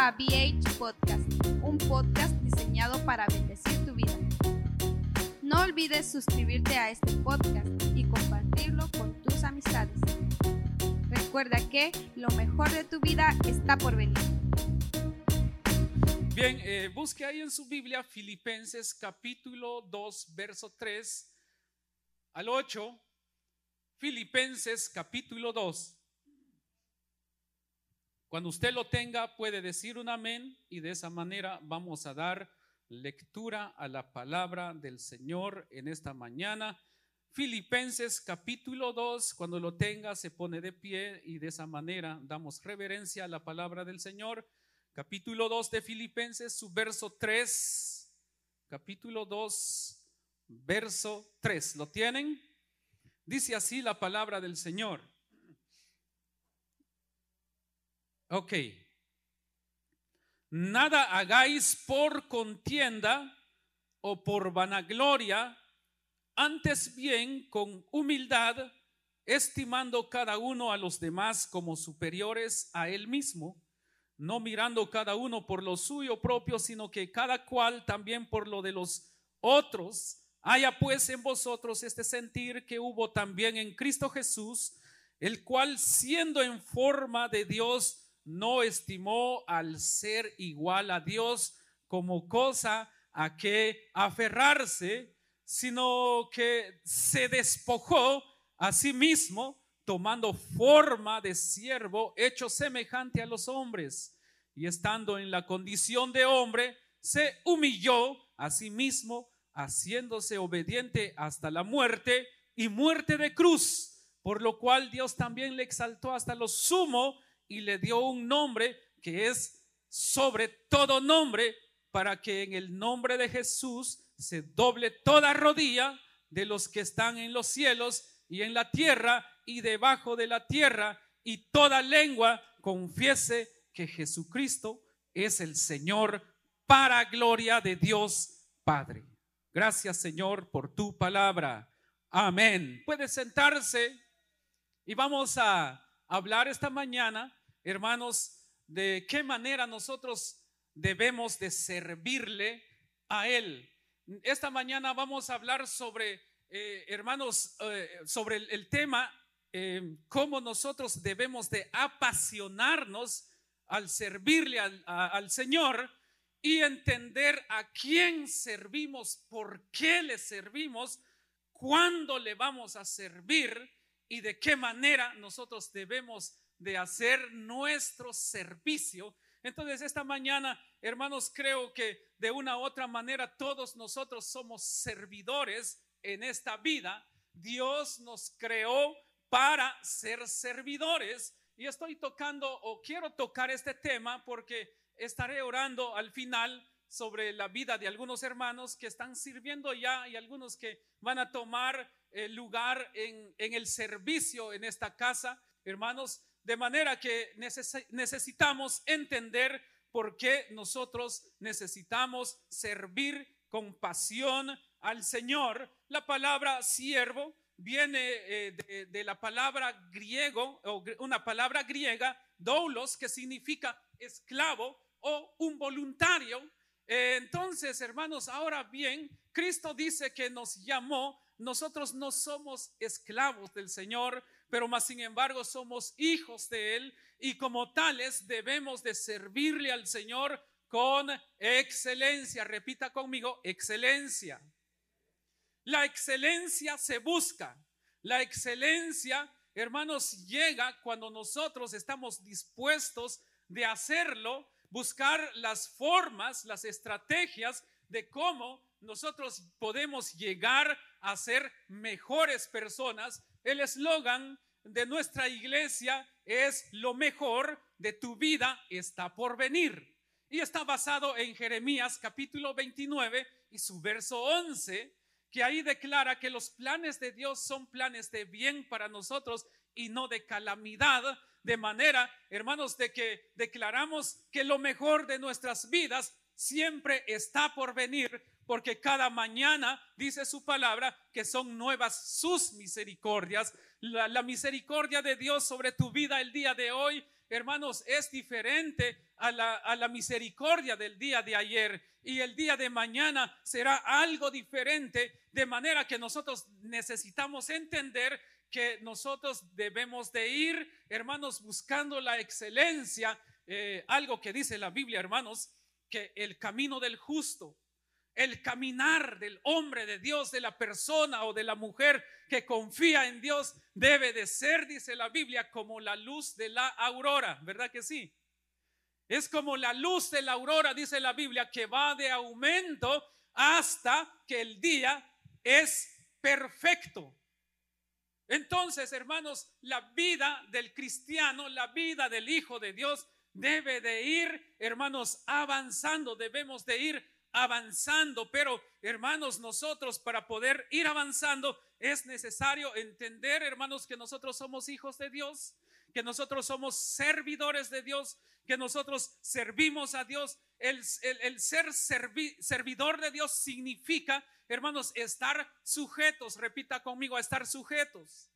a BH Podcast, un podcast diseñado para bendecir tu vida. No olvides suscribirte a este podcast y compartirlo con tus amistades. Recuerda que lo mejor de tu vida está por venir. Bien, eh, busque ahí en su Biblia Filipenses capítulo 2, verso 3 al 8. Filipenses capítulo 2. Cuando usted lo tenga, puede decir un amén y de esa manera vamos a dar lectura a la palabra del Señor en esta mañana. Filipenses capítulo 2, cuando lo tenga, se pone de pie y de esa manera damos reverencia a la palabra del Señor. Capítulo 2 de Filipenses, su verso 3. Capítulo 2, verso 3. ¿Lo tienen? Dice así la palabra del Señor. Ok. Nada hagáis por contienda o por vanagloria, antes bien con humildad, estimando cada uno a los demás como superiores a él mismo, no mirando cada uno por lo suyo propio, sino que cada cual también por lo de los otros. Haya pues en vosotros este sentir que hubo también en Cristo Jesús, el cual siendo en forma de Dios, no estimó al ser igual a Dios como cosa a que aferrarse, sino que se despojó a sí mismo, tomando forma de siervo, hecho semejante a los hombres, y estando en la condición de hombre, se humilló a sí mismo, haciéndose obediente hasta la muerte y muerte de cruz, por lo cual Dios también le exaltó hasta lo sumo y le dio un nombre que es sobre todo nombre, para que en el nombre de Jesús se doble toda rodilla de los que están en los cielos y en la tierra y debajo de la tierra, y toda lengua confiese que Jesucristo es el Señor para gloria de Dios Padre. Gracias Señor por tu palabra. Amén. Puede sentarse y vamos a hablar esta mañana hermanos, de qué manera nosotros debemos de servirle a Él. Esta mañana vamos a hablar sobre, eh, hermanos, eh, sobre el, tema, eh, cómo nosotros debemos de apasionarnos al servirle al, al Señor y entender a quién servimos, por qué le servimos, cuándo le vamos a servir y de qué manera nosotros debemos de hacer nuestro servicio Entonces, esta mañana, hermanos, creo que de una u otra manera todos nosotros somos servidores en esta vida. Dios nos creó para ser servidores. Y estoy tocando o quiero tocar este tema porque estaré orando al final sobre la vida de algunos hermanos que están sirviendo ya y algunos que van a tomar el lugar en el servicio en esta casa. Hermanos, de manera que necesitamos entender por qué nosotros necesitamos servir con pasión al Señor. La palabra siervo viene eh, de, la palabra griego o una palabra griega, doulos, que significa esclavo o un voluntario. Eh, entonces, hermanos, ahora bien, Cristo dice que nos llamó, nosotros no somos esclavos del Señor, pero más sin embargo somos hijos de Él y como tales debemos de servirle al Señor con excelencia. Repita conmigo, excelencia. La excelencia se busca. La excelencia, hermanos, llega cuando nosotros estamos dispuestos de hacerlo, buscar las formas, las estrategias de cómo nosotros podemos llegar a ser mejores personas el eslogan de nuestra iglesia es lo mejor de tu vida está por venir. Y está basado en Jeremías capítulo 29 y su verso 11, que ahí declara que los planes de Dios son planes de bien para nosotros y no de calamidad. De manera, hermanos, de que declaramos que lo mejor de nuestras vidas siempre está por venir porque cada mañana dice su palabra que son nuevas sus misericordias. La, misericordia de Dios sobre tu vida el día de hoy, hermanos, es diferente a la, a la misericordia del día de ayer. Y el día de mañana será algo diferente, de manera que nosotros necesitamos entender que nosotros debemos de ir, hermanos, buscando la excelencia. Eh, algo que dice la Biblia, hermanos, que el camino del justo el caminar del hombre de Dios, de la persona o de la mujer que confía en Dios, debe de ser, dice la Biblia, como la luz de la aurora, ¿verdad que sí? Es como la luz de la aurora, dice la Biblia, que va de aumento hasta que el día es perfecto. Entonces, hermanos, la vida del cristiano, la vida del Hijo de Dios debe de ir, hermanos, avanzando, debemos de ir avanzando, pero hermanos, nosotros para poder ir avanzando es necesario entender, hermanos, que nosotros somos hijos de Dios, que nosotros somos servidores de Dios, que nosotros servimos a Dios. El, ser servidor de Dios significa, hermanos, estar sujetos, repita conmigo, estar sujetos.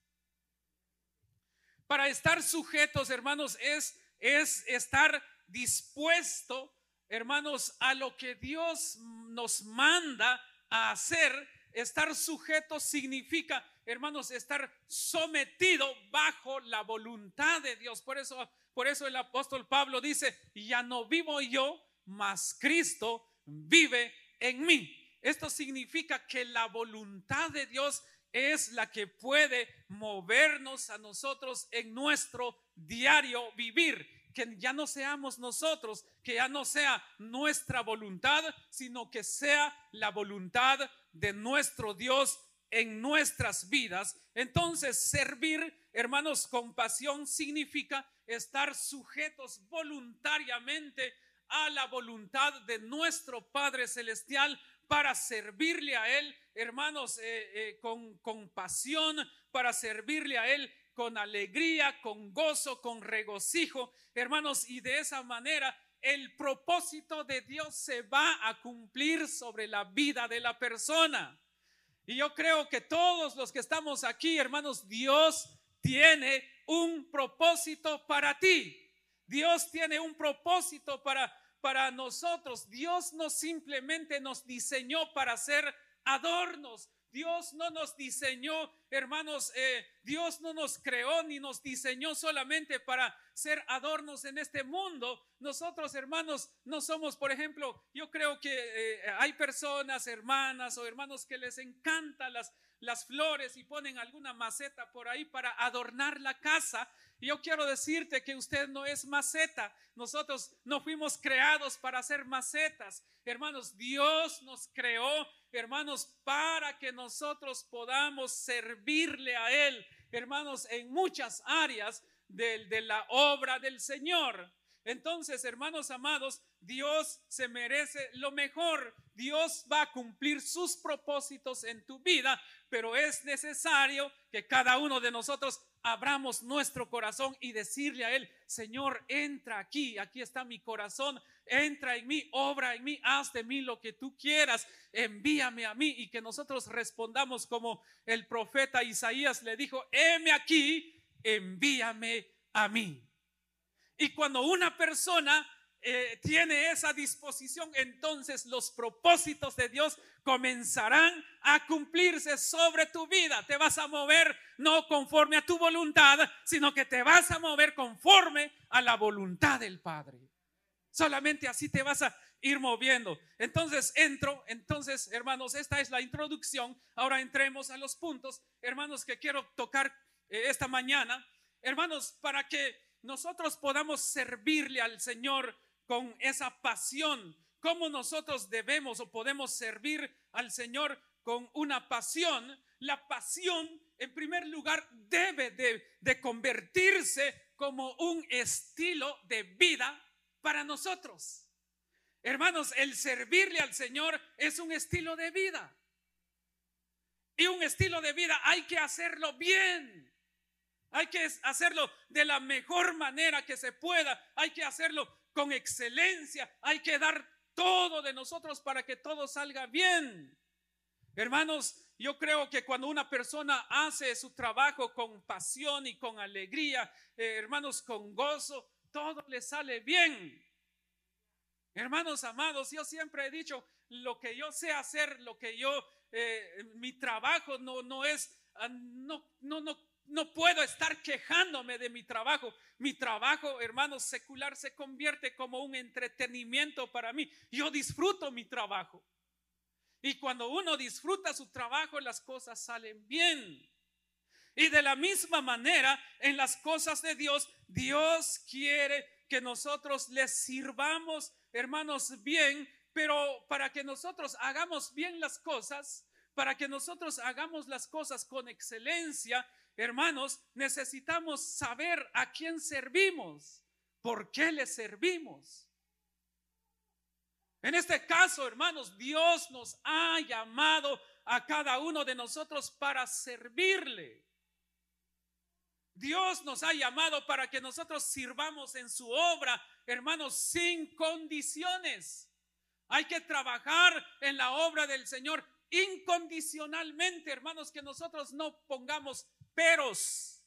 Para estar sujetos, hermanos, es, es estar dispuesto hermanos, a lo que Dios nos manda a hacer, estar sujeto significa, hermanos, estar sometido bajo la voluntad de Dios. Por eso, por eso el apóstol Pablo dice, ya no vivo yo, mas Cristo vive en mí. Esto significa que la voluntad de Dios es la que puede movernos a nosotros en nuestro diario vivir que ya no seamos nosotros, que ya no sea nuestra voluntad, sino que sea la voluntad de nuestro Dios en nuestras vidas. Entonces, servir, hermanos, con pasión significa estar sujetos voluntariamente a la voluntad de nuestro Padre Celestial para servirle a Él, hermanos, eh, eh, con, con pasión, para servirle a Él con alegría, con gozo, con regocijo, hermanos, y de esa manera el propósito de Dios se va a cumplir sobre la vida de la persona. Y yo creo que todos los que estamos aquí, hermanos, Dios tiene un propósito para ti. Dios tiene un propósito para para nosotros. Dios no simplemente nos diseñó para ser adornos. Dios no nos diseñó, hermanos, eh, Dios no nos creó ni nos diseñó solamente para ser adornos en este mundo. Nosotros, hermanos, no somos, por ejemplo, yo creo que eh, hay personas, hermanas o hermanos que les encantan las, las flores y ponen alguna maceta por ahí para adornar la casa. Y yo quiero decirte que usted no es maceta. Nosotros no fuimos creados para hacer macetas. Hermanos, Dios nos creó, hermanos, para que nosotros podamos servirle a Él, hermanos, en muchas áreas de, la obra del Señor. Entonces, hermanos amados, Dios se merece lo mejor. Dios va a cumplir sus propósitos en tu vida, pero es necesario que cada uno de nosotros abramos nuestro corazón y decirle a Él, Señor, entra aquí, aquí está mi corazón, entra en mí, obra en mí, haz de mí lo que tú quieras, envíame a mí y que nosotros respondamos como el profeta Isaías le dijo, heme aquí, envíame a mí. Y cuando una persona eh, tiene esa disposición, entonces los propósitos de Dios comenzarán a cumplirse sobre tu vida. Te vas a mover no conforme a tu voluntad, sino que te vas a mover conforme a la voluntad del Padre. Solamente así te vas a ir moviendo. Entonces entro, entonces hermanos, esta es la introducción. Ahora entremos a los puntos, hermanos, que quiero tocar eh, esta mañana. Hermanos, para que nosotros podamos servirle al Señor con esa pasión, cómo nosotros debemos o podemos servir al Señor con una pasión, la pasión en primer lugar debe de, de, convertirse como un estilo de vida para nosotros. Hermanos, el servirle al Señor es un estilo de vida. Y un estilo de vida hay que hacerlo bien. Hay que hacerlo de la mejor manera que se pueda. Hay que hacerlo con excelencia. Hay que dar todo de nosotros para que todo salga bien. Hermanos, yo creo que cuando una persona hace su trabajo con pasión y con alegría, eh, hermanos, con gozo, todo le sale bien. Hermanos amados, yo siempre he dicho, lo que yo sé hacer, lo que yo, eh, mi trabajo no, no es, ah, no, no, no no puedo estar quejándome de mi trabajo. Mi trabajo, hermano, secular se convierte como un entretenimiento para mí. Yo disfruto mi trabajo. Y cuando uno disfruta su trabajo, las cosas salen bien. Y de la misma manera, en las cosas de Dios, Dios quiere que nosotros les sirvamos, hermanos, bien, pero para que nosotros hagamos bien las cosas, para que nosotros hagamos las cosas con excelencia, hermanos, necesitamos saber a quién servimos, por qué le servimos. En este caso, hermanos, Dios nos ha llamado a cada uno de nosotros para servirle. Dios nos ha llamado para que nosotros sirvamos en su obra, hermanos, sin condiciones. Hay que trabajar en la obra del Señor incondicionalmente, hermanos, que nosotros no pongamos peros.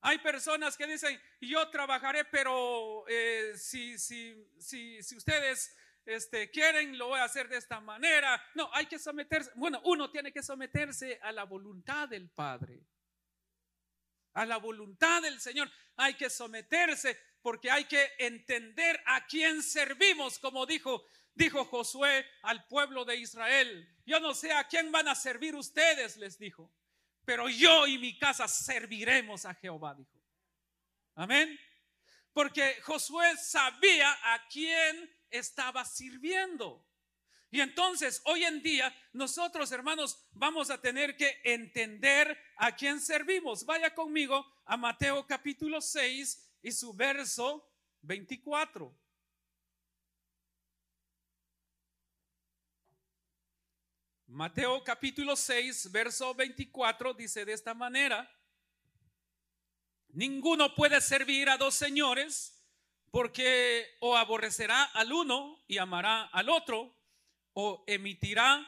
Hay personas que dicen, yo trabajaré, pero eh, si, si, si, si, ustedes este, quieren, lo voy a hacer de esta manera. No, hay que someterse. Bueno, uno tiene que someterse a la voluntad del Padre, a la voluntad del Señor. Hay que someterse porque hay que entender a quién servimos, como dijo, dijo Josué al pueblo de Israel. Yo no sé a quién van a servir ustedes, les dijo pero yo y mi casa serviremos a Jehová, dijo. Amén. Porque Josué sabía a quién estaba sirviendo. Y entonces, hoy en día, nosotros, hermanos, vamos a tener que entender a quién servimos. Vaya conmigo a Mateo capítulo 6 y su verso 24. Mateo capítulo 6, verso 24 dice de esta manera, ninguno puede servir a dos señores porque o aborrecerá al uno y amará al otro, o emitirá,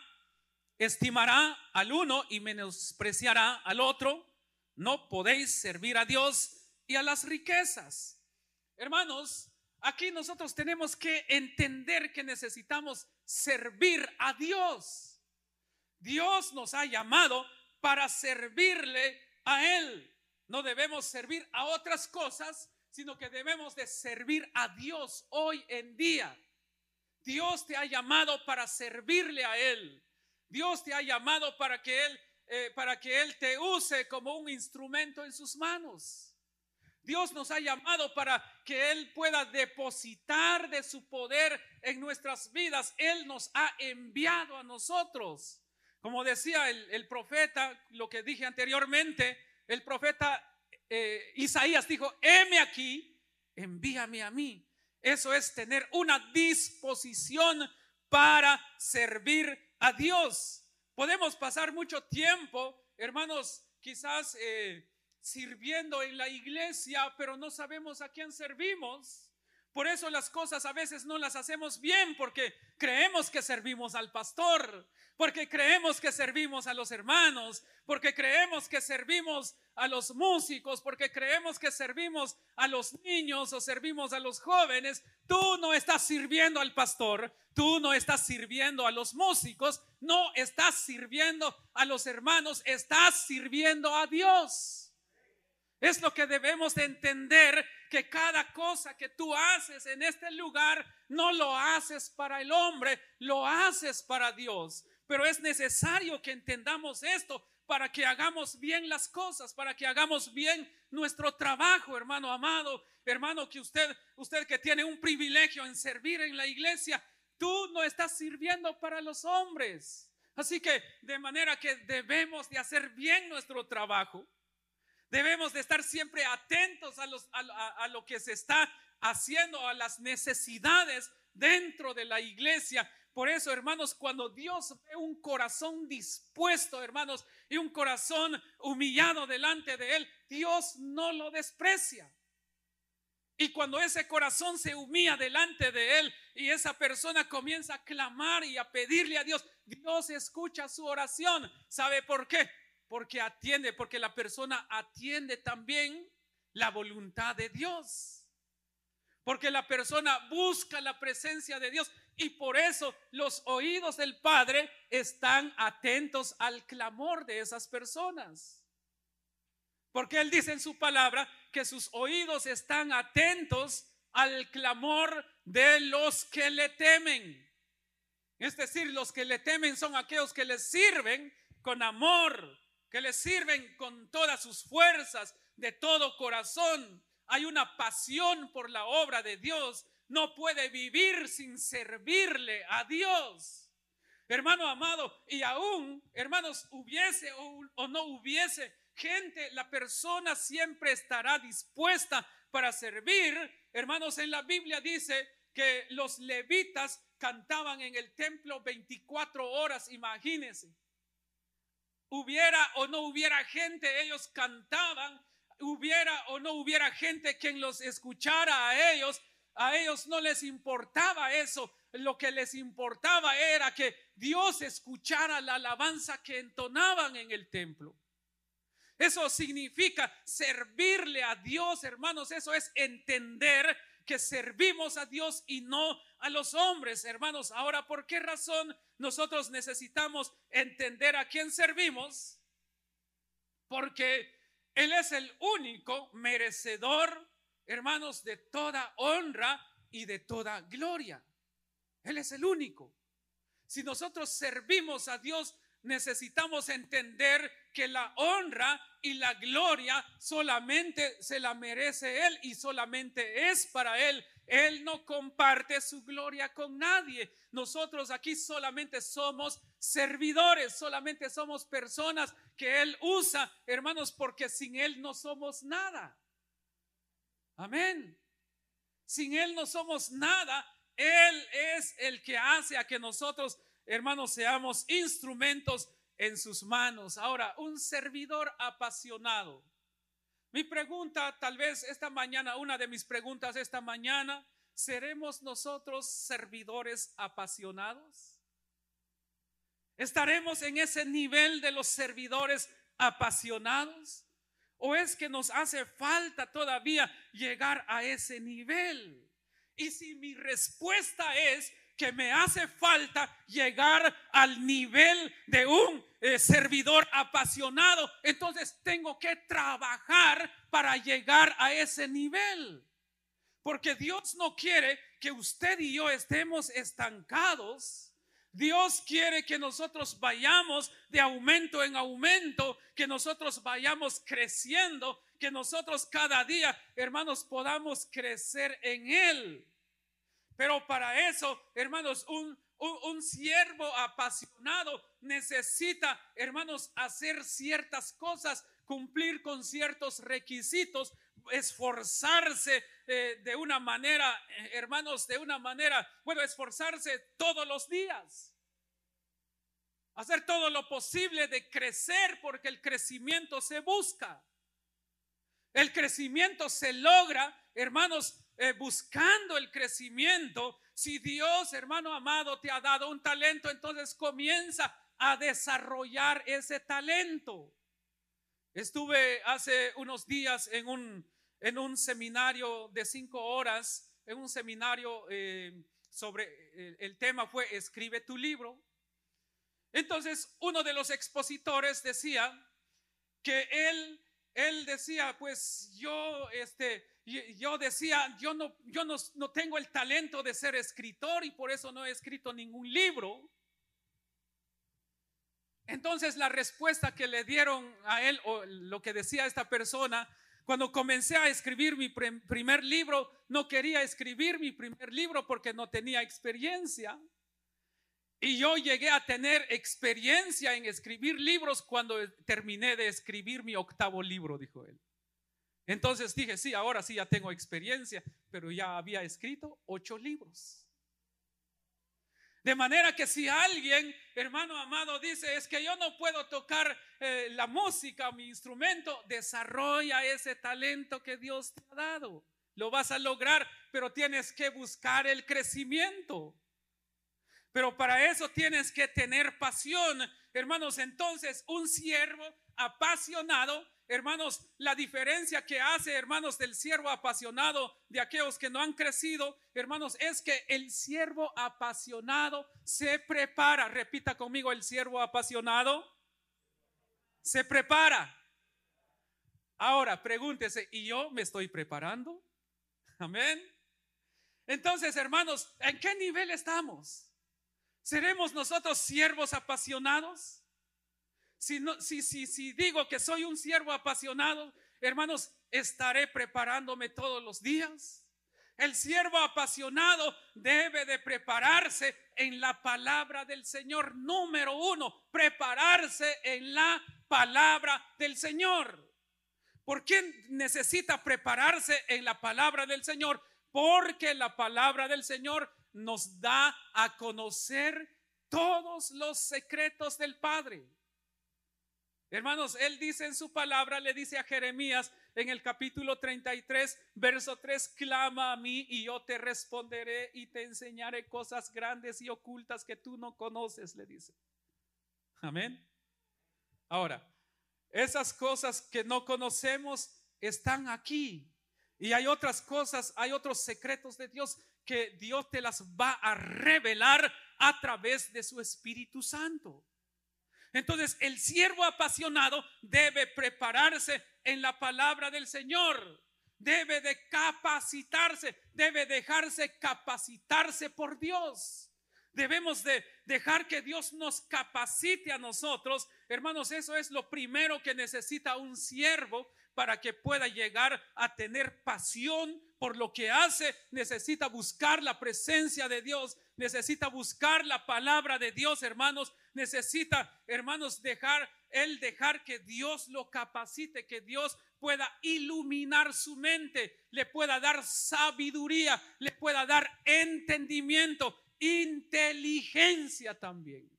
estimará al uno y menospreciará al otro. No podéis servir a Dios y a las riquezas. Hermanos, aquí nosotros tenemos que entender que necesitamos servir a Dios. Dios nos ha llamado para servirle a Él. No debemos servir a otras cosas, sino que debemos de servir a Dios hoy en día. Dios te ha llamado para servirle a Él. Dios te ha llamado para que Él eh, para que Él te use como un instrumento en sus manos. Dios nos ha llamado para que Él pueda depositar de su poder en nuestras vidas. Él nos ha enviado a nosotros. Como decía el, profeta, lo que dije anteriormente, el profeta eh, Isaías dijo, heme aquí, envíame a mí. Eso es tener una disposición para servir a Dios. Podemos pasar mucho tiempo, hermanos, quizás eh, sirviendo en la iglesia, pero no sabemos a quién servimos. Por eso las cosas a veces no las hacemos bien porque creemos que servimos al pastor, porque creemos que servimos a los hermanos, porque creemos que servimos a los músicos, porque creemos que servimos a los niños o servimos a los jóvenes. Tú no estás sirviendo al pastor, tú no estás sirviendo a los músicos, no estás sirviendo a los hermanos, estás sirviendo a Dios. Es lo que debemos de entender, que cada cosa que tú haces en este lugar no lo haces para el hombre, lo haces para Dios. Pero es necesario que entendamos esto para que hagamos bien las cosas, para que hagamos bien nuestro trabajo, hermano amado, hermano que usted, usted que tiene un privilegio en servir en la iglesia, tú no estás sirviendo para los hombres. Así que de manera que debemos de hacer bien nuestro trabajo. Debemos de estar siempre atentos a, los, a, lo que se está haciendo, a las necesidades dentro de la iglesia. Por eso, hermanos, cuando Dios ve un corazón dispuesto, hermanos, y un corazón humillado delante de Él, Dios no lo desprecia. Y cuando ese corazón se humilla delante de Él y esa persona comienza a clamar y a pedirle a Dios, Dios escucha su oración. ¿Sabe por qué? Porque atiende, porque la persona atiende también la voluntad de Dios. Porque la persona busca la presencia de Dios y por eso los oídos del Padre están atentos al clamor de esas personas. Porque Él dice en su palabra que sus oídos están atentos al clamor de los que le temen. Es decir, los que le temen son aquellos que le sirven con amor, que le sirven con todas sus fuerzas, de todo corazón. Hay una pasión por la obra de Dios. No puede vivir sin servirle a Dios. Hermano amado, y aún, hermanos, hubiese o, no hubiese gente, la persona siempre estará dispuesta para servir. Hermanos, en la Biblia dice que los levitas cantaban en el templo 24 horas, imagínense hubiera o no hubiera gente, ellos cantaban, hubiera o no hubiera gente quien los escuchara a ellos, a ellos no les importaba eso, lo que les importaba era que Dios escuchara la alabanza que entonaban en el templo. Eso significa servirle a Dios, hermanos, eso es entender que servimos a Dios y no a los hombres, hermanos. Ahora, ¿por qué razón nosotros necesitamos entender a quién servimos? Porque Él es el único merecedor, hermanos, de toda honra y de toda gloria. Él es el único. Si nosotros servimos a Dios, necesitamos entender que la honra y la gloria solamente se la merece Él y solamente es para Él. Él no comparte su gloria con nadie. Nosotros aquí solamente somos servidores, solamente somos personas que Él usa, hermanos, porque sin Él no somos nada. Amén. Sin Él no somos nada. Él es el que hace a que nosotros, hermanos, seamos instrumentos en sus manos. Ahora, un servidor apasionado. Mi pregunta, tal vez esta mañana, una de mis preguntas esta mañana, ¿seremos nosotros servidores apasionados? ¿Estaremos en ese nivel de los servidores apasionados? ¿O es que nos hace falta todavía llegar a ese nivel? Y si mi respuesta es que me hace falta llegar al nivel de un eh, servidor apasionado, entonces tengo que trabajar para llegar a ese nivel. Porque Dios no quiere que usted y yo estemos estancados. Dios quiere que nosotros vayamos de aumento en aumento, que nosotros vayamos creciendo, que nosotros cada día, hermanos, podamos crecer en Él. Pero para eso, hermanos, un, un, siervo apasionado necesita, hermanos, hacer ciertas cosas, cumplir con ciertos requisitos, esforzarse eh, de una manera, eh, hermanos, de una manera, bueno, esforzarse todos los días. Hacer todo lo posible de crecer porque el crecimiento se busca. El crecimiento se logra, hermanos, eh, buscando el crecimiento. Si Dios, hermano amado, te ha dado un talento, entonces comienza a desarrollar ese talento. Estuve hace unos días en un, en un seminario de cinco horas, en un seminario eh, sobre el, el tema fue Escribe tu libro. Entonces, uno de los expositores decía que él, él decía, pues yo, este, yo decía, yo no, yo no, no tengo el talento de ser escritor y por eso no he escrito ningún libro. Entonces la respuesta que le dieron a él o lo que decía esta persona, cuando comencé a escribir mi primer libro, no quería escribir mi primer libro porque no tenía experiencia. Y yo llegué a tener experiencia en escribir libros cuando terminé de escribir mi octavo libro, dijo él. Entonces dije, sí, ahora sí ya tengo experiencia, pero ya había escrito ocho libros. De manera que si alguien, hermano amado, dice, es que yo no puedo tocar eh, la música, mi instrumento, desarrolla ese talento que Dios te ha dado. Lo vas a lograr, pero tienes que buscar el crecimiento. Pero para eso tienes que tener pasión. Hermanos, entonces un siervo apasionado, hermanos, la diferencia que hace, hermanos, del siervo apasionado de aquellos que no han crecido, hermanos, es que el siervo apasionado se prepara. Repita conmigo, el siervo apasionado se prepara. Ahora, pregúntese, ¿y yo me estoy preparando? Amén. Entonces, hermanos, ¿en qué nivel estamos? ¿Seremos nosotros siervos apasionados? Si, no, si, digo que soy un siervo apasionado, hermanos, estaré preparándome todos los días. El siervo apasionado debe de prepararse en la palabra del Señor. Número uno, prepararse en la palabra del Señor. ¿Por qué necesita prepararse en la palabra del Señor? Porque la palabra del Señor nos da a conocer todos los secretos del Padre. Hermanos, Él dice en su palabra, le dice a Jeremías en el capítulo 33, verso 3, clama a mí y yo te responderé y te enseñaré cosas grandes y ocultas que tú no conoces, le dice. Amén. Ahora, esas cosas que no conocemos están aquí. Y hay otras cosas, hay otros secretos de Dios que Dios te las va a revelar a través de su Espíritu Santo. Entonces, el siervo apasionado debe prepararse en la palabra del Señor. Debe de capacitarse, debe dejarse capacitarse por Dios. Debemos de dejar que Dios nos capacite a nosotros. Hermanos, eso es lo primero que necesita un siervo para que pueda llegar a tener pasión por lo que hace, necesita buscar la presencia de Dios, necesita buscar la palabra de Dios, hermanos, necesita, hermanos, dejar, él dejar que Dios lo capacite, que Dios pueda iluminar su mente, le pueda dar sabiduría, le pueda dar entendimiento, inteligencia también.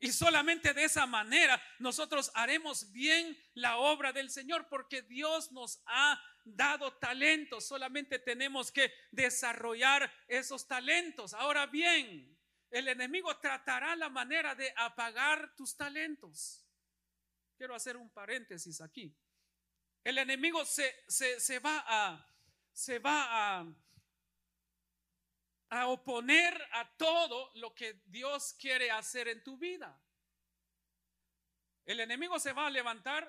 Y solamente de esa manera nosotros haremos bien la obra del Señor, porque Dios nos ha dado talentos. Solamente tenemos que desarrollar esos talentos. Ahora bien, el enemigo tratará la manera de apagar tus talentos. Quiero hacer un paréntesis aquí. El enemigo se, se va a, se va a a oponer a todo lo que Dios quiere hacer en tu vida. El enemigo se va a levantar,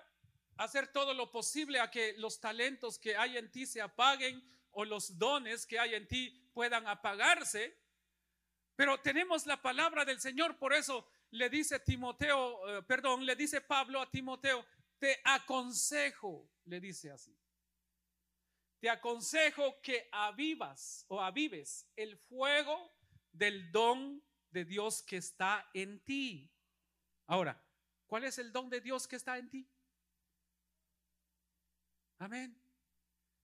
a hacer todo lo posible a que los talentos que hay en ti se apaguen o los dones que hay en ti puedan apagarse. Pero tenemos la palabra del Señor, por eso le dice Timoteo, eh, perdón, le dice Pablo a Timoteo, te aconsejo, le dice así. Te aconsejo que avivas o avives el fuego del don de Dios que está en ti. Ahora, ¿cuál es el don de Dios que está en ti? Amén.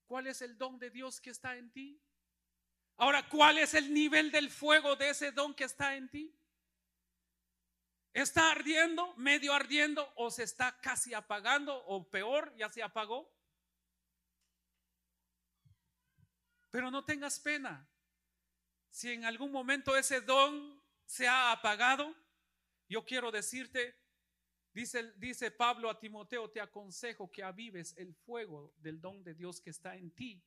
¿Cuál es el don de Dios que está en ti? Ahora, ¿cuál es el nivel del fuego de ese don que está en ti? ¿Está ardiendo, medio ardiendo o se está casi apagando o peor, ya se apagó? Pero no tengas pena. Si en algún momento ese don se ha apagado, yo quiero decirte, dice, dice Pablo a Timoteo, te aconsejo que avives el fuego del don de Dios que está en ti.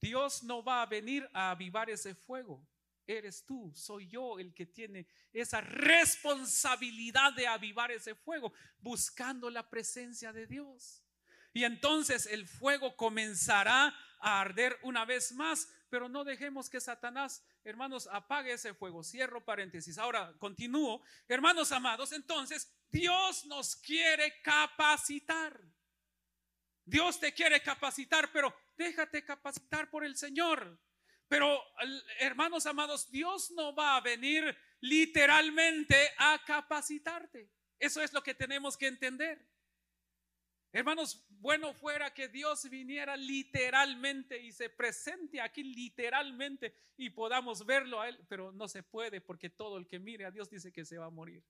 Dios no va a venir a avivar ese fuego. Eres tú, soy yo el que tiene esa responsabilidad de avivar ese fuego, buscando la presencia de Dios. Y entonces el fuego comenzará a arder una vez más, pero no dejemos que Satanás, hermanos, apague ese fuego. Cierro paréntesis. Ahora continúo. Hermanos amados, entonces Dios nos quiere capacitar. Dios te quiere capacitar, pero déjate capacitar por el Señor. Pero hermanos amados, Dios no va a venir literalmente a capacitarte. Eso es lo que tenemos que entender. Hermanos, bueno fuera que Dios viniera literalmente y se presente aquí literalmente y podamos verlo a Él, pero no se puede porque todo el que mire a Dios dice que se va a morir.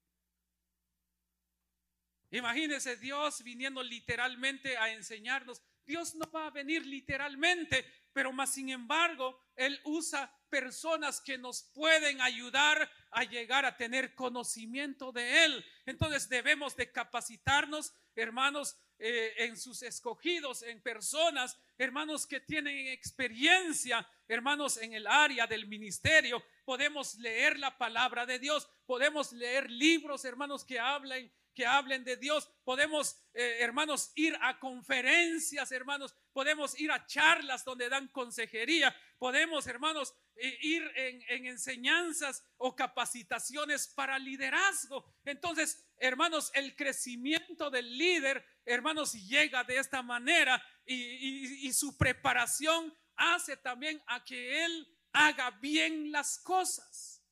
Imagínese Dios viniendo literalmente a enseñarnos. Dios no va a venir literalmente, pero más sin embargo, Él usa personas que nos pueden ayudar a llegar a tener conocimiento de Él. Entonces debemos de capacitarnos, hermanos, eh, en sus escogidos, en personas, hermanos que tienen experiencia, hermanos en el área del ministerio. Podemos leer la palabra de Dios, podemos leer libros, hermanos, que hablen que hablen de Dios. Podemos, eh, hermanos, ir a conferencias, hermanos. Podemos ir a charlas donde dan consejería. Podemos, hermanos, ir en, en enseñanzas o capacitaciones para liderazgo. Entonces, hermanos, el crecimiento del líder, hermanos, llega de esta manera y su preparación hace también a que él haga bien las cosas.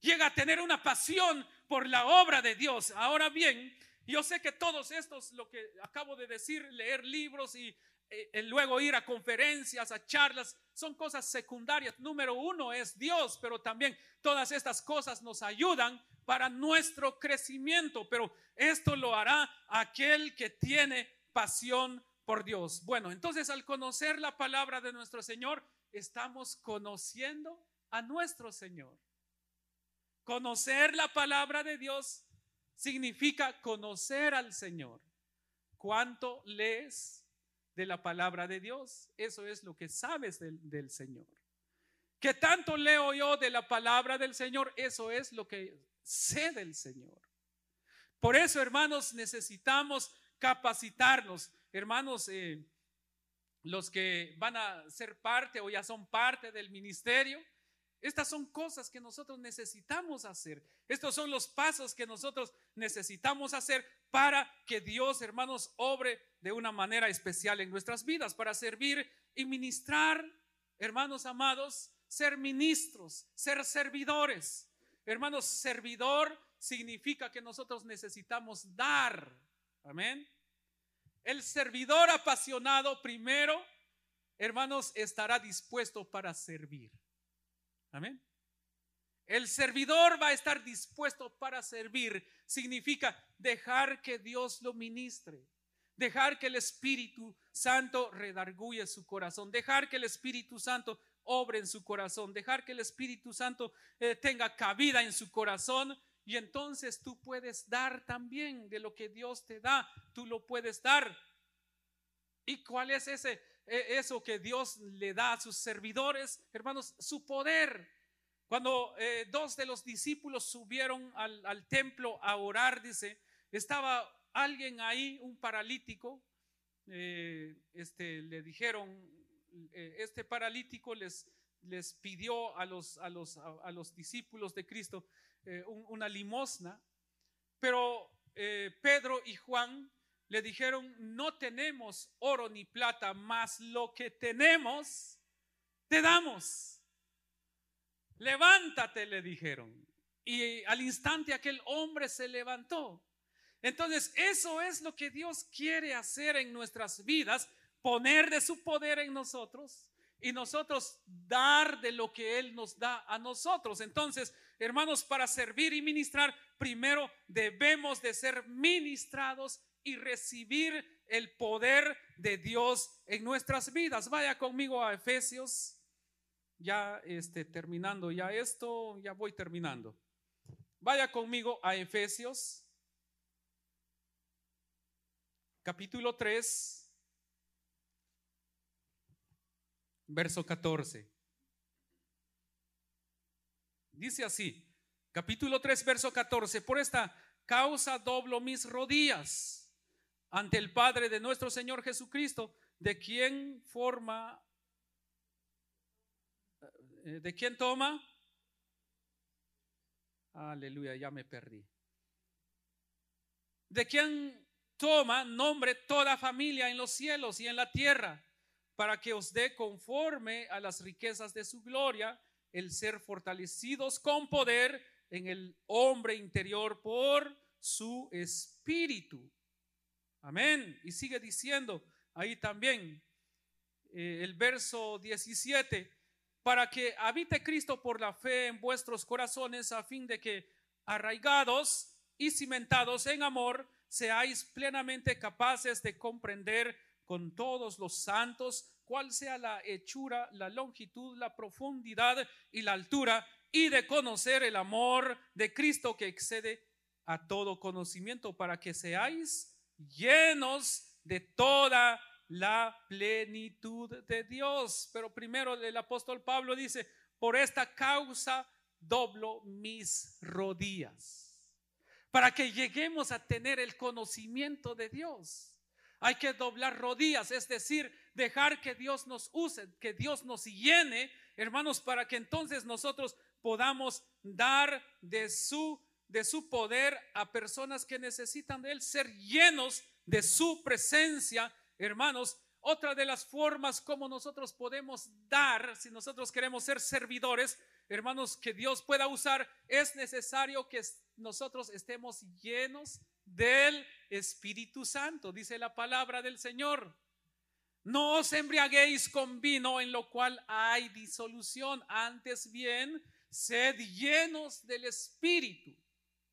Llega a tener una pasión por la obra de Dios. Ahora bien, yo sé que todos estos, lo que acabo de decir, leer libros y eh, luego ir a conferencias, a charlas, son cosas secundarias. Número uno es Dios, pero también todas estas cosas nos ayudan para nuestro crecimiento, pero esto lo hará aquel que tiene pasión por Dios. Bueno, entonces al conocer la palabra de nuestro Señor, estamos conociendo a nuestro Señor. Conocer la palabra de Dios significa conocer al Señor. ¿Cuánto lees de la palabra de Dios? Eso es lo que sabes del, Señor. ¿Qué tanto leo yo de la palabra del Señor? Eso es lo que sé del Señor. Por eso, hermanos, necesitamos capacitarnos. Hermanos, eh, los que van a ser parte o ya son parte del ministerio, estas son cosas que nosotros necesitamos hacer. Estos son los pasos que nosotros necesitamos hacer para que Dios, hermanos, obre de una manera especial en nuestras vidas, para servir y ministrar, hermanos amados, ser ministros, ser servidores. Hermanos, servidor significa que nosotros necesitamos dar. Amén. El servidor apasionado primero, hermanos, estará dispuesto para servir. Amén. El servidor va a estar dispuesto para servir. Significa dejar que Dios lo ministre. Dejar que el Espíritu Santo redarguye su corazón. Dejar que el Espíritu Santo obre en su corazón. Dejar que el Espíritu Santo eh, tenga cabida en su corazón. Y entonces tú puedes dar también de lo que Dios te da. Tú lo puedes dar. ¿Y cuál es ese eso que Dios le da a sus servidores, hermanos, su poder. Cuando eh, dos de los discípulos subieron al, templo a orar, dice, estaba alguien ahí, un paralítico, eh, este, le dijeron, eh, este paralítico les les pidió a los, a los, a, los discípulos de Cristo eh, una limosna, pero Pedro y Juan le dijeron, no tenemos oro ni plata, más lo que tenemos, te damos. Levántate, le dijeron. Y al instante aquel hombre se levantó. Entonces, eso es lo que Dios quiere hacer en nuestras vidas, poner de su poder en nosotros y nosotros dar de lo que Él nos da a nosotros. Entonces, hermanos, para servir y ministrar, primero debemos de ser ministrados y recibir el poder de Dios en nuestras vidas. Vaya conmigo a Efesios, ya este, terminando ya esto, ya voy terminando. Vaya conmigo a Efesios, capítulo 3, verso 14. Dice así, capítulo 3, verso 14, por esta causa doblo mis rodillas ante el Padre de nuestro Señor Jesucristo, de quien forma, eh, de quien toma. Aleluya, ya me perdí. De quien toma nombre toda familia en los cielos y en la tierra, para que os dé conforme a las riquezas de su gloria el ser fortalecidos con poder en el hombre interior por su espíritu Amén. Y sigue diciendo ahí también eh, el verso 17, para que habite Cristo por la fe en vuestros corazones a fin de que arraigados y cimentados en amor, seáis plenamente capaces de comprender con todos los santos cuál sea la hechura, la longitud, la profundidad y la altura, y de conocer el amor de Cristo que excede a todo conocimiento, para que seáis llenos de toda la plenitud de Dios. Pero primero el apóstol Pablo dice, por esta causa doblo mis rodillas, para que lleguemos a tener el conocimiento de Dios. Hay que doblar rodillas, es decir, dejar que Dios nos use, que Dios nos llene, hermanos, para que entonces nosotros podamos dar de su de su poder a personas que necesitan de Él, ser llenos de su presencia, hermanos. Otra de las formas como nosotros podemos dar, si nosotros queremos ser servidores, hermanos, que Dios pueda usar, es necesario que nosotros estemos llenos del Espíritu Santo, dice la palabra del Señor. No os embriaguéis con vino en lo cual hay disolución, antes bien, sed llenos del Espíritu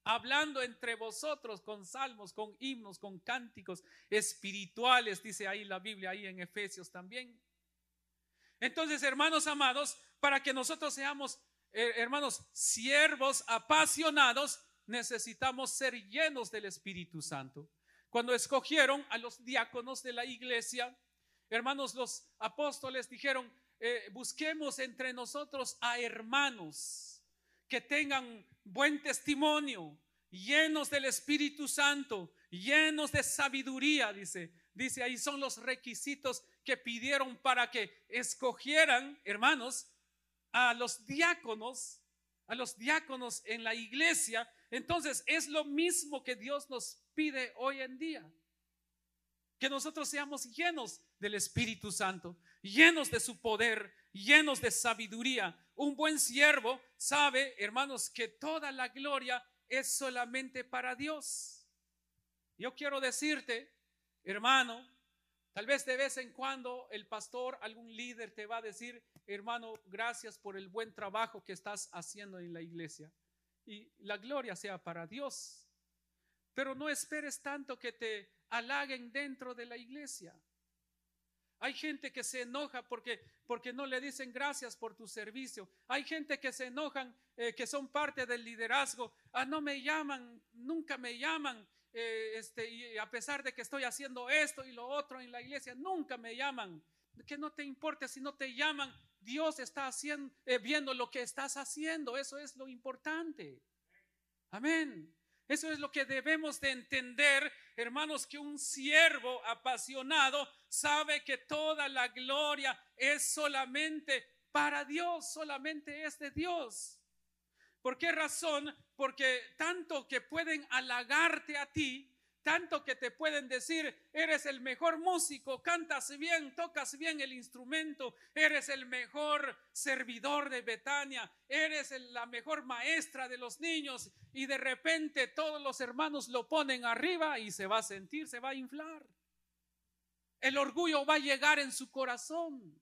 hablando entre vosotros con salmos, con himnos, con cánticos espirituales, dice ahí la Biblia, ahí en Efesios también. Entonces, hermanos amados, para que nosotros seamos, eh, hermanos, siervos apasionados, necesitamos ser llenos del Espíritu Santo. Cuando escogieron a los diáconos de la iglesia, hermanos, los apóstoles dijeron, eh, busquemos entre nosotros a hermanos que tengan buen testimonio, llenos del Espíritu Santo, llenos de sabiduría, dice. Dice ahí son los requisitos que pidieron para que escogieran, hermanos, a los diáconos, a los diáconos en la iglesia. Entonces es lo mismo que Dios nos pide hoy en día. Que nosotros seamos llenos del Espíritu Santo, llenos de su poder, llenos de sabiduría. Un buen siervo sabe, hermanos, que toda la gloria es solamente para Dios. Yo quiero decirte, hermano, tal vez de vez en cuando el pastor, algún líder te va a decir, hermano, gracias por el buen trabajo que estás haciendo en la iglesia. Y la gloria sea para Dios. Pero no esperes tanto que te halaguen dentro de la iglesia. Hay gente que se enoja porque, porque no le dicen gracias por tu servicio. Hay gente que se enojan, eh, que son parte del liderazgo. Ah, no me llaman, nunca me llaman. Eh, este, y a pesar de que estoy haciendo esto y lo otro en la iglesia, nunca me llaman. Que no te importe si no te llaman. Dios está haciendo, eh, viendo lo que estás haciendo. Eso es lo importante. Amén. Eso es lo que debemos de entender, hermanos, que un siervo apasionado sabe que toda la gloria es solamente para Dios, solamente es de Dios. ¿Por qué razón? Porque tanto que pueden halagarte a ti, tanto que te pueden decir, eres el mejor músico, cantas bien, tocas bien el instrumento, eres el mejor servidor de Betania, eres la mejor maestra de los niños y de repente todos los hermanos lo ponen arriba y se va a sentir, se va a inflar. El orgullo va a llegar en su corazón.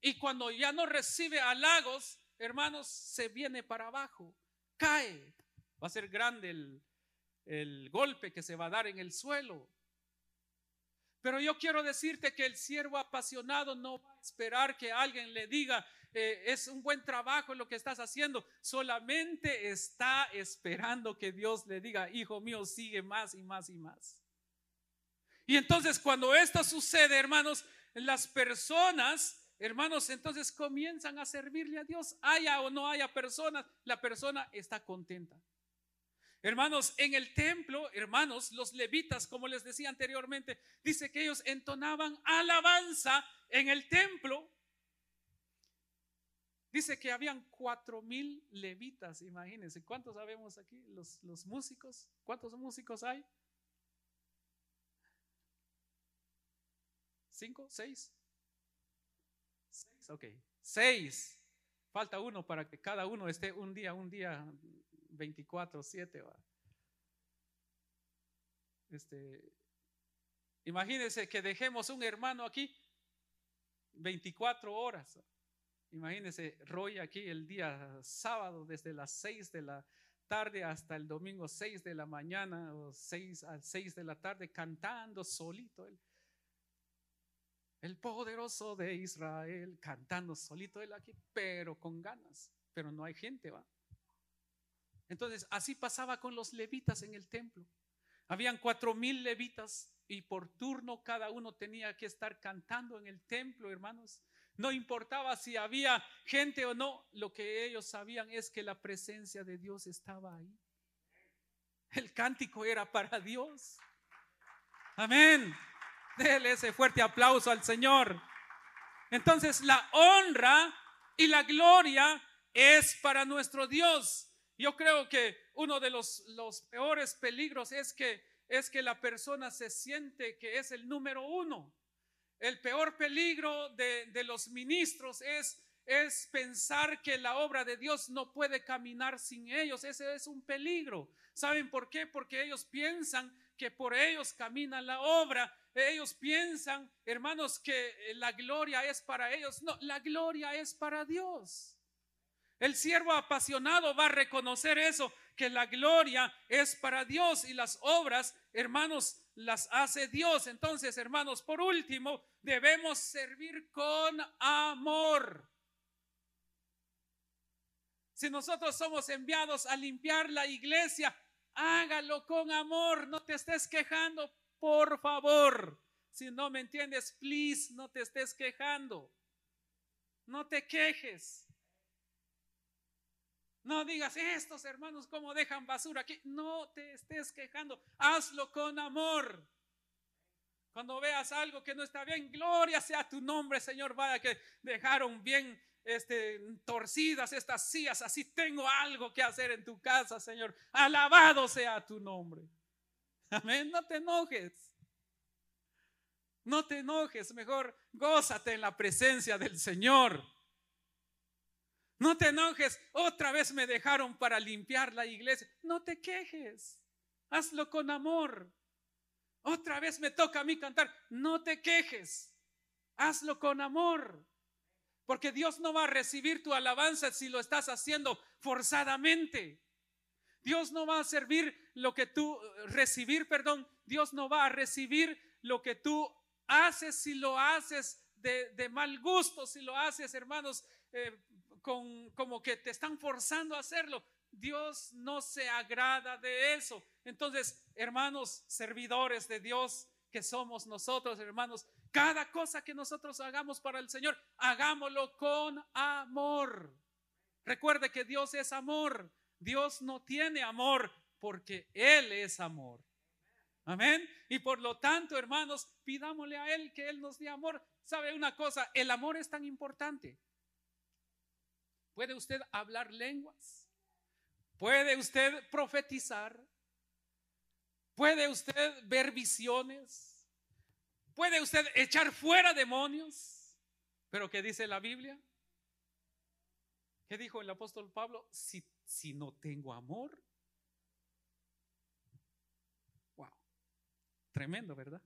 Y cuando ya no recibe halagos, hermanos, se viene para abajo, cae. Va a ser grande el, el golpe que se va a dar en el suelo. Pero yo quiero decirte que el siervo apasionado no va a esperar que alguien le diga, eh, es un buen trabajo lo que estás haciendo. Solamente está esperando que Dios le diga, hijo mío, sigue más y más y más. Y entonces cuando esto sucede, hermanos, las personas hermanos, entonces comienzan a servirle a Dios. Haya o no haya personas, la persona está contenta. Hermanos, en el templo, hermanos, los levitas, como les decía anteriormente, dice que ellos entonaban alabanza en el templo. Dice que habían cuatro mil levitas, imagínense. ¿Cuántos sabemos aquí? Los, los músicos. ¿Cuántos músicos hay? ¿Cinco? ¿Seis? Seis, ok. Seis. Falta uno para que cada uno esté un día, un día 24, 7. Este, imagínense que dejemos un hermano aquí 24 horas. Imagínense Roy aquí el día sábado desde las 6 de la tarde hasta el domingo 6 de la mañana o 6 a 6 de la tarde cantando solito él. El poderoso de Israel cantando solito él aquí, pero con ganas, pero no hay gente, va. Entonces, así pasaba con los levitas en el templo. Habían cuatro mil levitas y por turno cada uno tenía que estar cantando en el templo, hermanos. No importaba si había gente o no, lo que ellos sabían es que la presencia de Dios estaba ahí. El cántico era para Dios. Amén. Dele ese fuerte aplauso al Señor. Entonces la honra y la gloria es para nuestro Dios. Yo creo que uno de los, peores peligros es que, es que la persona se siente que es el número uno. El peor peligro de, de los ministros es, es pensar que la obra de Dios no puede caminar sin ellos. Ese es un peligro. ¿Saben por qué? Porque ellos piensan que por ellos camina la obra. Ellos piensan, hermanos, que la gloria es para ellos. No, la gloria es para Dios. El siervo apasionado va a reconocer eso, que la gloria es para Dios y las obras, hermanos, las hace Dios. Entonces, hermanos, por último, debemos servir con amor. Si nosotros somos enviados a limpiar la iglesia, hágalo con amor, no te estés quejando, por favor. Si no me entiendes, please, no te estés quejando. No te quejes. No digas, estos hermanos, ¿cómo dejan basura aquí? No te estés quejando, hazlo con amor. Cuando veas algo que no está bien, gloria sea tu nombre, Señor. Vaya que dejaron bien este, torcidas estas sillas, así tengo algo que hacer en tu casa, Señor. Alabado sea tu nombre. Amén, no te enojes. No te enojes, mejor gózate en la presencia del Señor. No te enojes, otra vez me dejaron para limpiar la iglesia. No te quejes, hazlo con amor. Otra vez me toca a mí cantar. No te quejes, hazlo con amor. Porque Dios no va a recibir tu alabanza si lo estás haciendo forzadamente. Dios no va a servir lo que tú, recibir, perdón, Dios no va a recibir lo que tú haces si lo haces de, mal gusto, si lo haces, hermanos, eh, como que te están forzando a hacerlo. Dios no se agrada de eso. Entonces, hermanos, servidores de Dios que somos nosotros, hermanos, cada cosa que nosotros hagamos para el Señor, hagámoslo con amor. Recuerde que Dios es amor. Dios no tiene amor porque Él es amor. Amén. Y por lo tanto, hermanos, pidámosle a Él que Él nos dé amor. ¿Sabe una cosa? El amor es tan importante ¿Puede usted hablar lenguas? ¿Puede usted profetizar? ¿Puede usted ver visiones? ¿Puede usted echar fuera demonios? Pero ¿qué dice la Biblia? ¿Qué dijo el apóstol Pablo? Si, si no tengo amor. Wow. Tremendo, ¿verdad?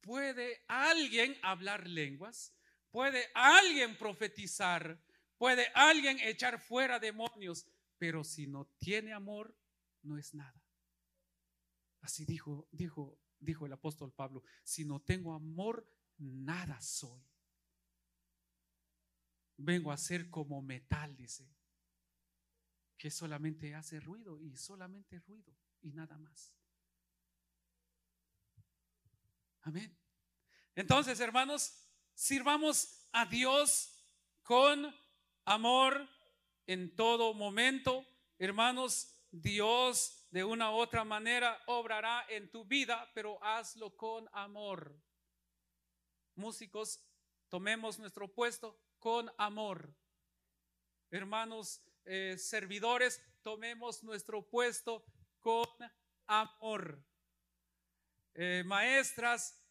¿Puede alguien hablar lenguas? ¿Puede alguien profetizar? ¿Puede alguien echar fuera demonios? Pero si no tiene amor, no es nada. Así dijo, dijo, dijo el apóstol Pablo, si no tengo amor, nada soy. Vengo a ser como metal, dice, que solamente hace ruido y solamente ruido y nada más. Amén. Entonces, hermanos, sirvamos a Dios con amor en todo momento. Hermanos, Dios de una u otra manera obrará en tu vida, pero hazlo con amor. Músicos, tomemos nuestro puesto con amor. Hermanos, eh, servidores, tomemos nuestro puesto con amor. Eh, maestras,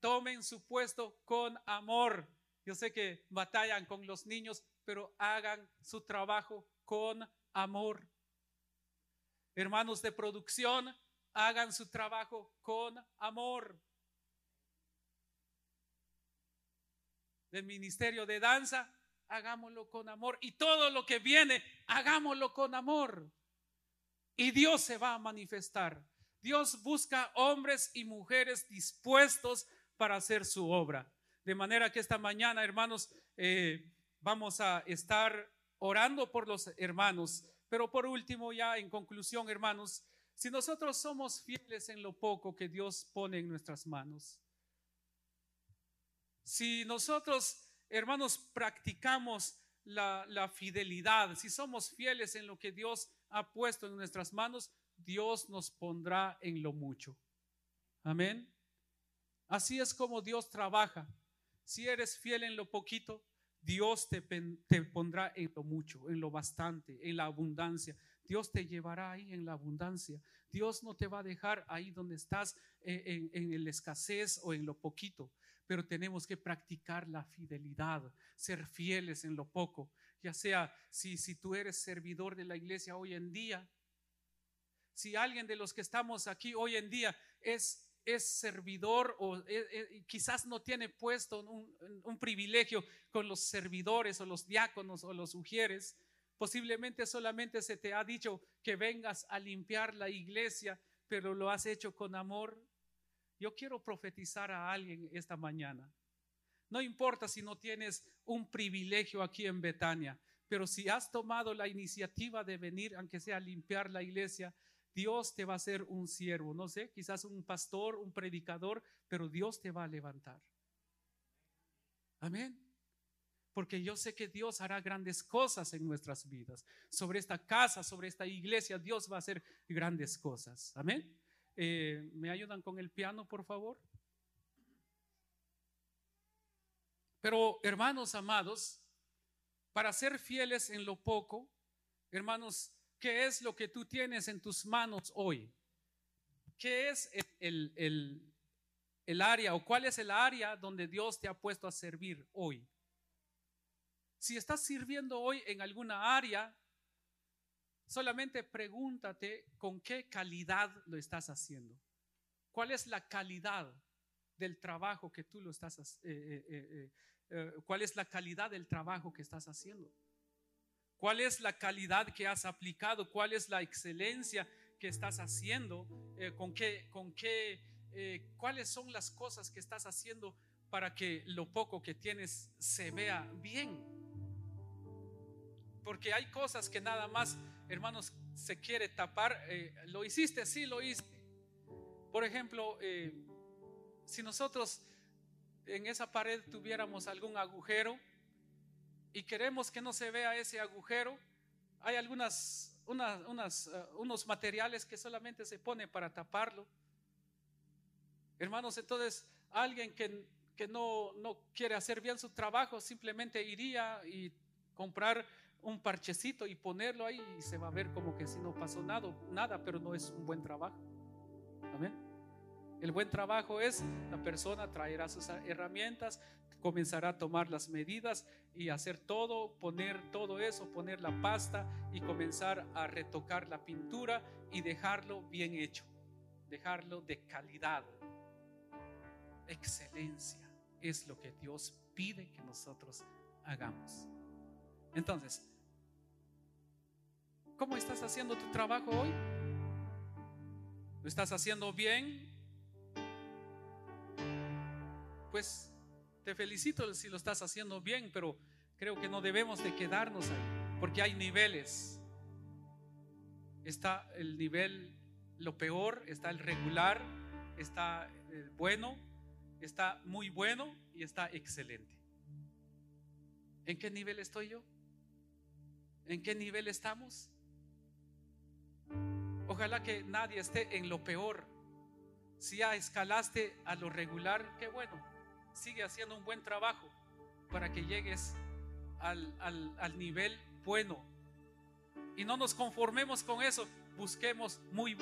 tomen su puesto con amor. Yo sé que batallan con los niños, pero hagan su trabajo con amor. Hermanos de producción, hagan su trabajo con amor. Del ministerio de danza, hagámoslo con amor. Y todo lo que viene, hagámoslo con amor. Y Dios se va a manifestar. Dios busca hombres y mujeres dispuestos para hacer su obra. De manera que esta mañana, hermanos, eh, vamos a estar orando por los hermanos pero por último, ya en conclusión, hermanos, si nosotros somos fieles en lo poco que Dios pone en nuestras manos, si nosotros, hermanos, practicamos la, la, fidelidad, si somos fieles en lo que Dios ha puesto en nuestras manos, Dios nos pondrá en lo mucho. Amén. Así es como Dios trabaja. Si eres fiel en lo poquito, Dios te, pondrá en lo mucho, en lo bastante, en la abundancia. Dios te llevará ahí en la abundancia. Dios no te va a dejar ahí donde estás eh, en, en, en la escasez o en lo poquito. Pero tenemos que practicar la fidelidad, ser fieles en lo poco. Ya sea si, si tú eres servidor de la iglesia hoy en día, si alguien de los que estamos aquí hoy en día es es servidor o eh, eh, quizás no tiene puesto un, privilegio con los servidores o los diáconos o los ujieres, posiblemente solamente se te ha dicho que vengas a limpiar la iglesia, pero lo has hecho con amor. Yo quiero profetizar a alguien esta mañana. No importa si no tienes un privilegio aquí en Betania, pero si has tomado la iniciativa de venir, aunque sea a limpiar la iglesia, Dios te va a hacer un siervo, no sé, quizás un pastor, un predicador, pero Dios te va a levantar. Amén. Porque yo sé que Dios hará grandes cosas en nuestras vidas. Sobre esta casa, sobre esta iglesia, Dios va a hacer grandes cosas. Amén. Eh, ¿Me ayudan con el piano, por favor? Pero, hermanos amados, para ser fieles en lo poco, hermanos, ¿Qué es lo que tú tienes en tus manos hoy? ¿Qué es el, el, área o cuál es el área donde Dios te ha puesto a servir hoy? Si estás sirviendo hoy en alguna área, solamente pregúntate con qué calidad lo estás haciendo. ¿Cuál es la calidad del trabajo que tú lo estás eh, eh, eh, ¿Cuál es la calidad del trabajo que estás haciendo? ¿Cuál es la calidad que has aplicado? ¿Cuál es la excelencia que estás haciendo? Eh, ¿Con qué, con qué, eh, cuáles son las cosas que estás haciendo para que lo poco que tienes se vea bien? Porque hay cosas que nada más, hermanos, se quiere tapar. Eh, lo hiciste, sí, lo hice. Por ejemplo, si nosotros en esa pared tuviéramos algún agujero, y queremos que no se vea ese agujero, hay algunas, unas, eh, unos materiales que solamente se pone para taparlo. Hermanos, entonces alguien que, que no, no, quiere hacer bien su trabajo simplemente iría y comprar un parchecito y ponerlo ahí y se va a ver como que si no pasó nada, nada, pero no es un buen trabajo. El buen trabajo es la persona traerá sus herramientas, comenzará a tomar las medidas y hacer todo, poner todo eso, poner la pasta y comenzar a retocar la pintura y dejarlo bien hecho, dejarlo de calidad. Excelencia es lo que Dios pide que nosotros hagamos. Entonces, ¿cómo estás haciendo tu trabajo hoy? ¿Lo estás haciendo bien? Pues te felicito si lo estás haciendo bien, pero creo que no debemos de quedarnos ahí, porque hay niveles. Está el nivel, lo peor, está el regular, está el bueno, está muy bueno y está excelente. ¿En qué nivel estoy yo? ¿En qué nivel estamos? Ojalá que nadie esté en lo peor. Si ya escalaste a lo regular, qué bueno sigue haciendo un buen trabajo para que llegues al, nivel bueno. Y no nos conformemos con eso, busquemos muy,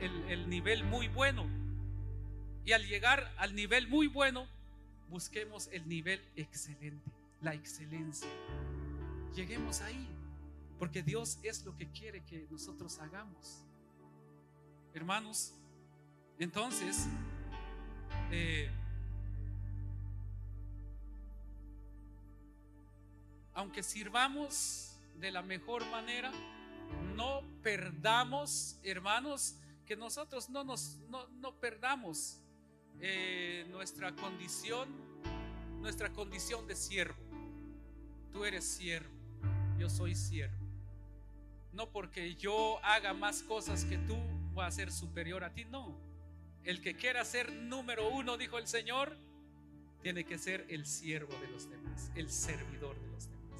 el, el nivel muy bueno. Y al llegar al nivel muy bueno, busquemos el nivel excelente, la excelencia. Lleguemos ahí, porque Dios es lo que quiere que nosotros hagamos. Hermanos, entonces, eh, aunque sirvamos de la mejor manera, no perdamos, hermanos, que nosotros no nos no, perdamos eh, nuestra condición, nuestra condición de siervo. Tú eres siervo, yo soy siervo. No porque yo haga más cosas que tú, voy a ser superior a ti, no. El que quiera ser número uno, dijo el Señor, tiene que ser el siervo de los demás, el servidor de los demás.